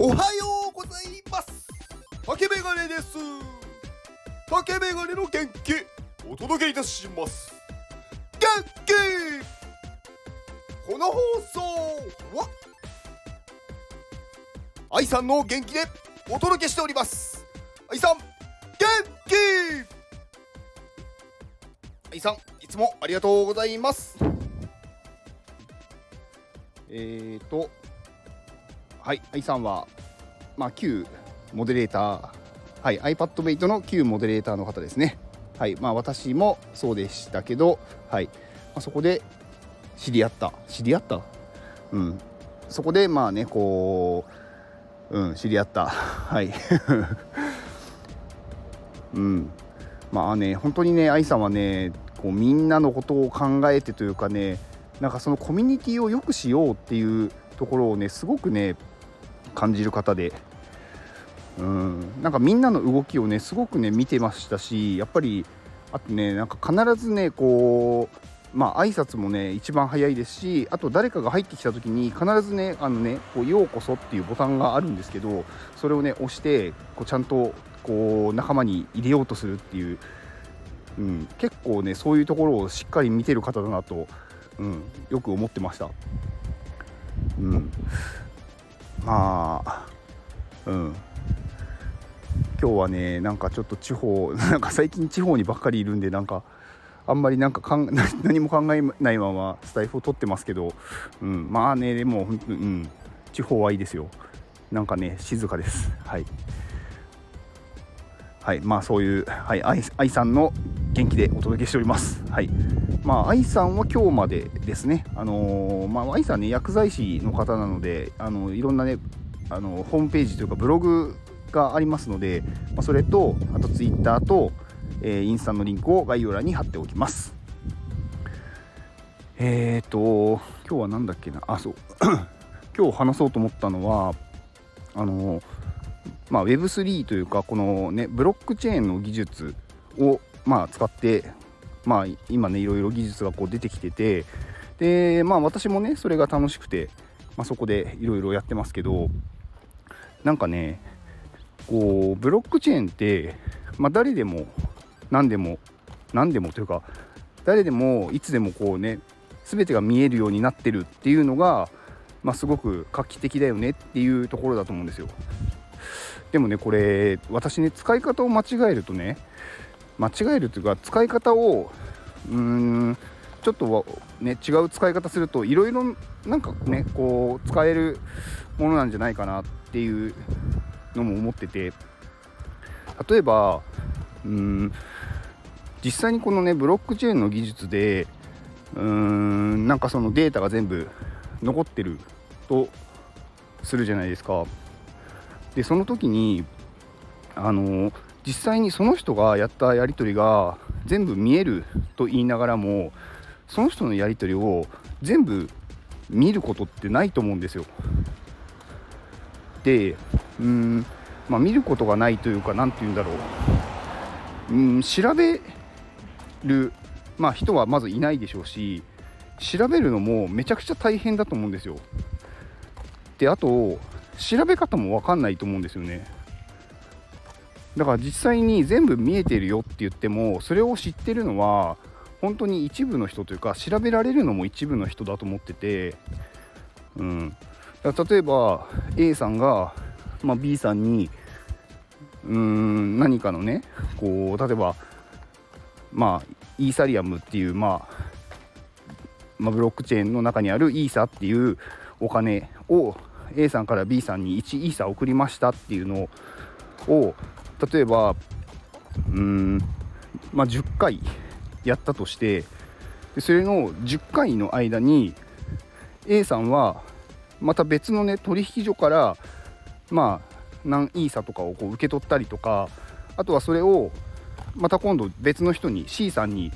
おはようございます。竹メガネです。竹メガネの元気お届けいたします。元気この放送は愛さんの元気でお届けしております。愛さん元気!愛さんいつもありがとうございます。えーとはい愛さんはまあ旧モデレーターはい iPad ベイトの旧モデレーターの方ですね。はいまあ私もそうでしたけどはい、まあ、そこで知り合った。知り合った？うん。そこでまあねこううん知り合った。はい。うん。まあね本当にね愛さんはねこうみんなのことを考えてというかねなんかそのコミュニティを良くしようっていうところをねすごくね感じる方で。うん。なんかみんなの動きをねすごくね見てましたしやっぱりあとねなんか必ずねこうまあ挨拶もね一番早いですしあと誰かが入ってきた時に必ずねあのねこうようこそっていうボタンがあるんですけどそれをね押してこうちゃんとこう仲間に入れようとするっていう、うん、結構ねそういうところをしっかり見てる方だなと、うん、よく思ってました。うん、まあうん。今日はねなんかちょっと地方 なんか最近地方にばっかりいるんでなんかあんまりなんかかん 何も考えないままスタイフを取ってますけど、うん、まあねでも、うん、地方はいいですよ。なんかね静かです。はい。はいまあそういう、はい、愛さんの元気でお届けしております。はい。まあ愛さんは今日までですね。あのー、まあ愛さんね薬剤師の方なのであのいろんなねあのホームページというかブログがありますので、まあ、それとあとツイッターと、えー、インスタのリンクを概要欄に貼っておきます。えっ、ー、と今日は何だっけな。あそう。今日話そうと思ったのはあのまあ Web3 というかこのねブロックチェーンの技術をまあ使ってまあ今ねいろいろ技術がこう出てきててでまあ私もねそれが楽しくて、まあ、そこでいろいろやってますけどなんかねこうブロックチェーンって、まあ、誰でも何でも何でもというか誰でもいつでもこうね全てが見えるようになってるっていうのが、まあ、すごく画期的だよねっていうところだと思うんですよ。でもねこれ私ね使い方を間違えるとね間違えるというか使い方をうーんちょっとね違う使い方するといろいろなんかねこう使えるものなんじゃないかなっていうのも思ってて例えばうん実際にこのねブロックチェーンの技術でうーんなんかそのデータが全部残ってるとするじゃないですか。でその時にあの実際にその人がやったやり取りが全部見えると言いながらもその人のやり取りを全部見ることってないと思うんですよ。でうん、まあ、見ることがないというか何て言うんだろう、うん、調べる、まあ、人はまずいないでしょうし調べるのもめちゃくちゃ大変だと思うんですよ。であと調べ方も分かんないと思うんですよね。だから実際に全部見えてるよって言ってもそれを知ってるのは本当に一部の人というか調べられるのも一部の人だと思ってて、うん、だ例えば A さんが、まあ、B さんにうーん何かのねこう例えばまあイーサリアムっていう、まあ、まあ、ブロックチェーンの中にあるイーサっていうお金を A さんから B さんに1イーサ送りましたっていうのを例えばうん、まあ、10回やったとしてでそれの10回の間に A さんはまた別のね取引所からまあ何イーサとかをこう受け取ったりとかあとはそれをまた今度別の人に C さんに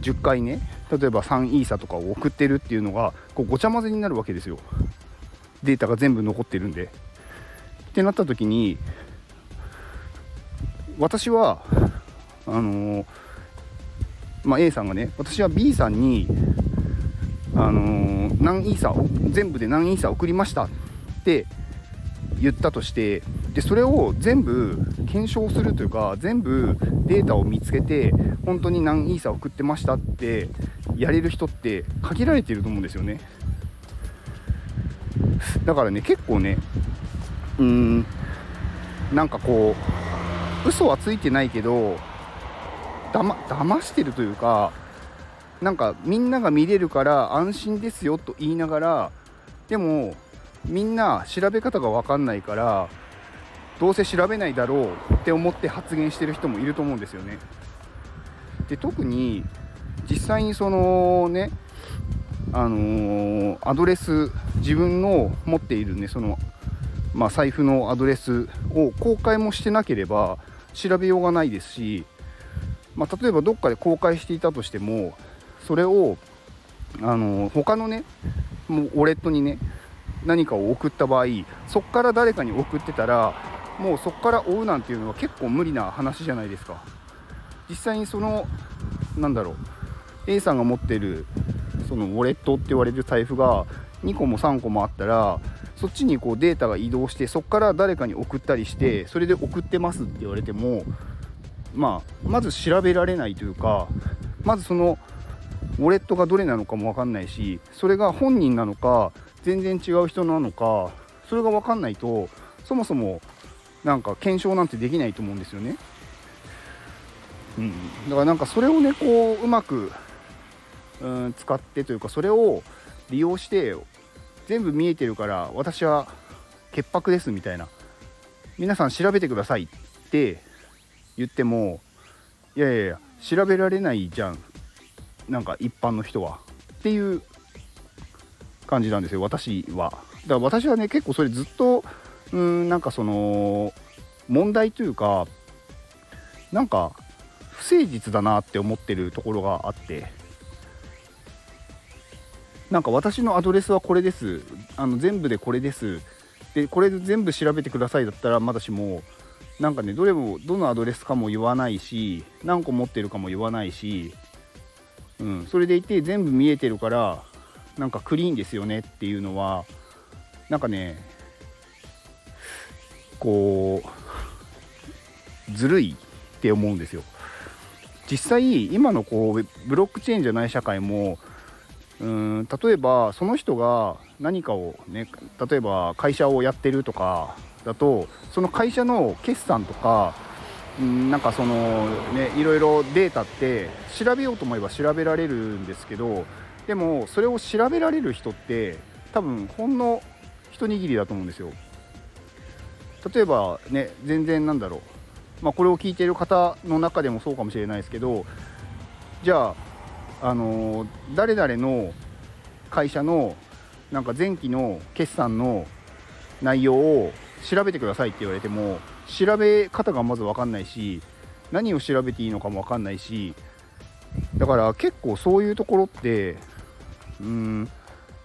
10回ね例えば3イーサとかを送ってるっていうのがこうごちゃ混ぜになるわけですよ。データが全部残ってるんで。ってなった時に私はあのー、まあ、A さんがね私は B さんにあのー、何イーサ全部で何イーサ送りましたって言ったとしてでそれを全部検証するというか全部データを見つけて本当に何イーサ送ってましたってやれる人って限られていると思うんですよね。だからね結構ねうーんなんかこう嘘はついてないけどだま騙してるというかなんかみんなが見れるから安心ですよと言いながらでもみんな調べ方が分かんないからどうせ調べないだろうって思って発言してる人もいると思うんですよね。で特に実際にそのねあのー、アドレス自分の持っているねその、まあ、財布のアドレスを公開もしてなければ調べようがないですし、まあ、例えばどっかで公開していたとしてもそれをあのー、他のねもうウォレットにね何かを送った場合そこから誰かに送ってたらもうそこから追うなんていうのは結構無理な話じゃないですか。実際にそのなんだろう A さんが持ってるそのウォレットって言われる財布が2個も3個もあったらそっちにこうデータが移動してそこから誰かに送ったりしてそれで送ってますって言われてもまあまず調べられないというかまずそのウォレットがどれなのかも分かんないしそれが本人なのか全然違う人なのかそれが分かんないとそもそもなんか検証なんてできないと思うんですよね。うん、だからなんかそれをねこううまくうん使ってというかそれを利用して全部見えてるから私は潔白ですみたいな皆さん調べてくださいって言ってもいやいやいや調べられないじゃんなんか一般の人はっていう感じなんですよ私は。だから私はね結構それずっとうんなんかその問題というかなんか不誠実だなって思ってるところがあってなんか私のアドレスはこれです。あの全部でこれです。でこれで全部調べてくださいだったらまだしもなんかねどれもどのアドレスかも言わないし何個持ってるかも言わないし、うん、それでいて全部見えてるからなんかクリーンですよねっていうのはなんかねこうずるいって思うんですよ。実際今のこうブロックチェーンじゃない社会もうん例えばその人が何かをね例えば会社をやってるとかだとその会社の決算とかんなんかそのねいろいろデータって調べようと思えば調べられるんですけどでもそれを調べられる人って多分ほんの一握りだと思うんですよ。例えばね全然なんだろう。まあこれを聞いている方の中でもそうかもしれないですけどじゃああの誰々の会社のなんか前期の決算の内容を調べてくださいって言われても調べ方がまず分かんないし何を調べていいのかも分かんないしだから結構そういうところってうん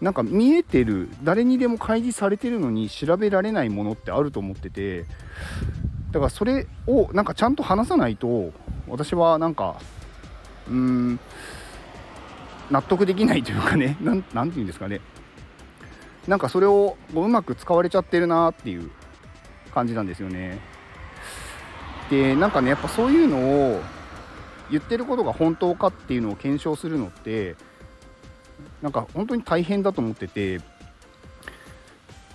なんか見えてる誰にでも開示されてるのに調べられないものってあると思っててだからそれをなんかちゃんと話さないと私はなんかうーん納得できないというかね 何て言うんですかね。なんかそれをうまく使われちゃってるなっていう感じなんですよね。でなんかねやっぱそういうのを言ってることが本当かっていうのを検証するのってなんか本当に大変だと思ってて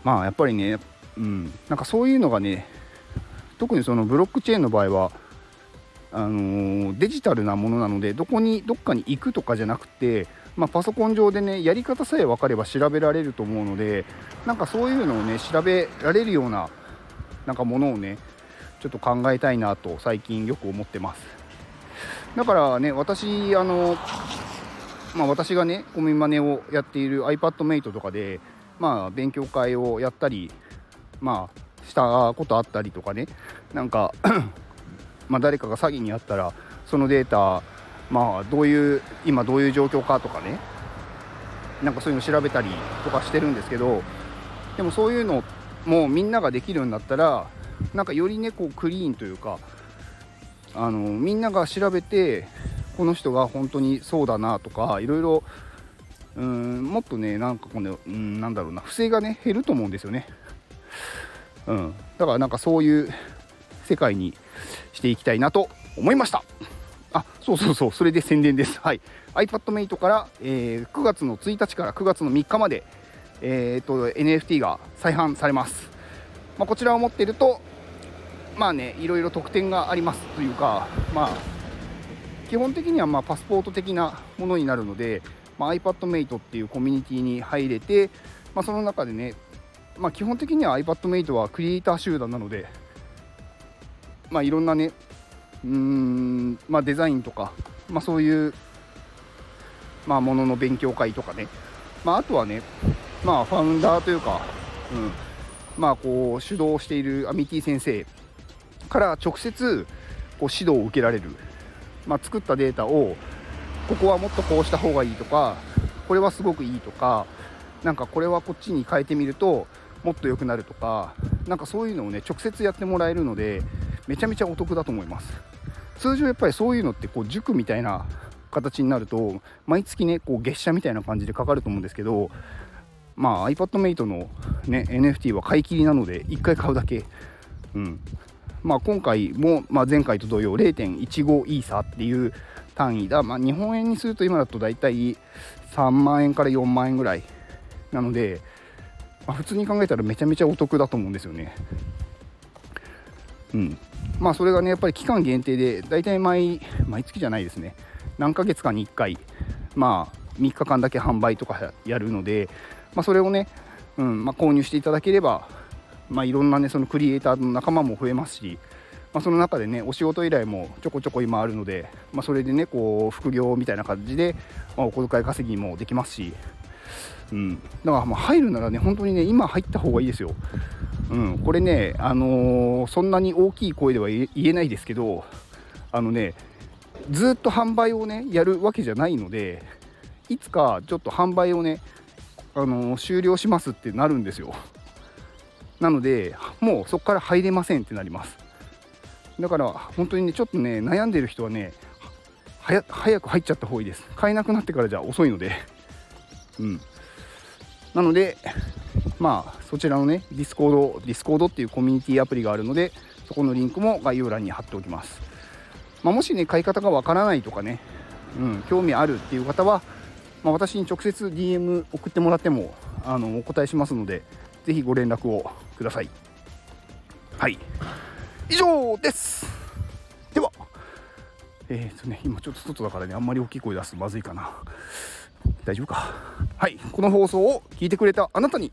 まあやっぱりね、うん、なんかそういうのがね特にそのブロックチェーンの場合はあの、デジタルなものなのでどこにどっかに行くとかじゃなくて、まあ、パソコン上でねやり方さえ分かれば調べられると思うのでなんかそういうのをね調べられるようななんかものをねちょっと考えたいなと最近よく思ってます。だからね私あのまあ、私がねコミマネをやっている iPadMate とかで、まあ、勉強会をやったり、まあ、したことあったりとかねなんかまあ誰かが詐欺にあったらそのデータまあどういう今どういう状況かとかねなんかそういうの調べたりとかしてるんですけどでもそういうのもみんなができるようになったらなんかよりねこうクリーンというかあのみんなが調べてこの人が本当にそうだなとかいろいろうんもっとねなんかこのうんなんだろうな不正がね減ると思うんですよね。うん、だからなんかそういう世界にしていきたいなと思いました。あそうそうそう。それで宣伝です。はい。iPadMate から、えー、9月の1日から9月の3日まで、えーと、NFT が再販されます、まあ、こちらを持っているとまあねいろいろ特典があります。というかまあ基本的にはまパスポート的なものになるので、まあ、iPadMate っていうコミュニティに入れて、まあ、その中でね、まあ、基本的には iPadMate はクリエイター集団なので、まあ、いろんなねうん、まあ、デザインとか、まあ、そういう、まあ、ものの勉強会とかね、まあ、あとはね、まあ、ファウンダーというか、うん。まあ、こう主導しているアミティ先生から直接こう指導を受けられる、まあ、作ったデータをここはもっとこうした方がいいとかこれはすごくいいとかなんかこれはこっちに変えてみるともっと良くなるとかなんかそういうのをね直接やってもらえるのでめちゃめちゃお得だと思います。通常やっぱりそういうのってこう塾みたいな形になると毎月ねこう月謝みたいな感じでかかると思うんですけどまあ iPadMate の、ね、NFT は買い切りなので1回買うだけ、うん。まあ、今回も、まあ、前回と同様0.15イーサっていう単位だ、まあ、日本円にすると今だと大体3万円から4万円ぐらいなので、まあ、普通に考えたらめちゃめちゃお得だと思うんですよね。うん、まあそれがねやっぱり期間限定で大体毎毎月じゃないですね何ヶ月かに1回まあ3日間だけ販売とかやるので、まあ、それをね、うんまあ、購入していただければ、まあ、いろんなねそのクリエイターの仲間も増えますし、まあ、その中でねお仕事依頼もちょこちょこ今あるので、まあ、それでねこう副業みたいな感じで、まあ、お小遣い稼ぎもできますし、うん、だからまあ入るならね本当にね今入った方がいいですよ。うん、これね、あのー、そんなに大きい声では言えないですけど、あのね、ずっと販売をね、やるわけじゃないので、いつかちょっと販売をね、あのー、終了しますってなるんですよ。なので、もうそこから入れませんってなります。だから、本当にね、ちょっとね、悩んでる人はね、早く入っちゃった方がいいです。買えなくなってからじゃ遅いので。うん。なので、まあ、そちらのね、 Discord、Discord っていうコミュニティアプリがあるので、そこのリンクも概要欄に貼っておきます。まあ、もしね、買い方がわからないとかね、うん、興味あるっていう方は、まあ、私に直接 DM 送ってもらってもあのお答えしますので、ぜひご連絡をください。はい。以上ですでは、えっ、ー、とね、今ちょっと外だからね、あんまり大きい声出すとまずいかな。大丈夫か。はい。この放送を聞いてくれたあなたに、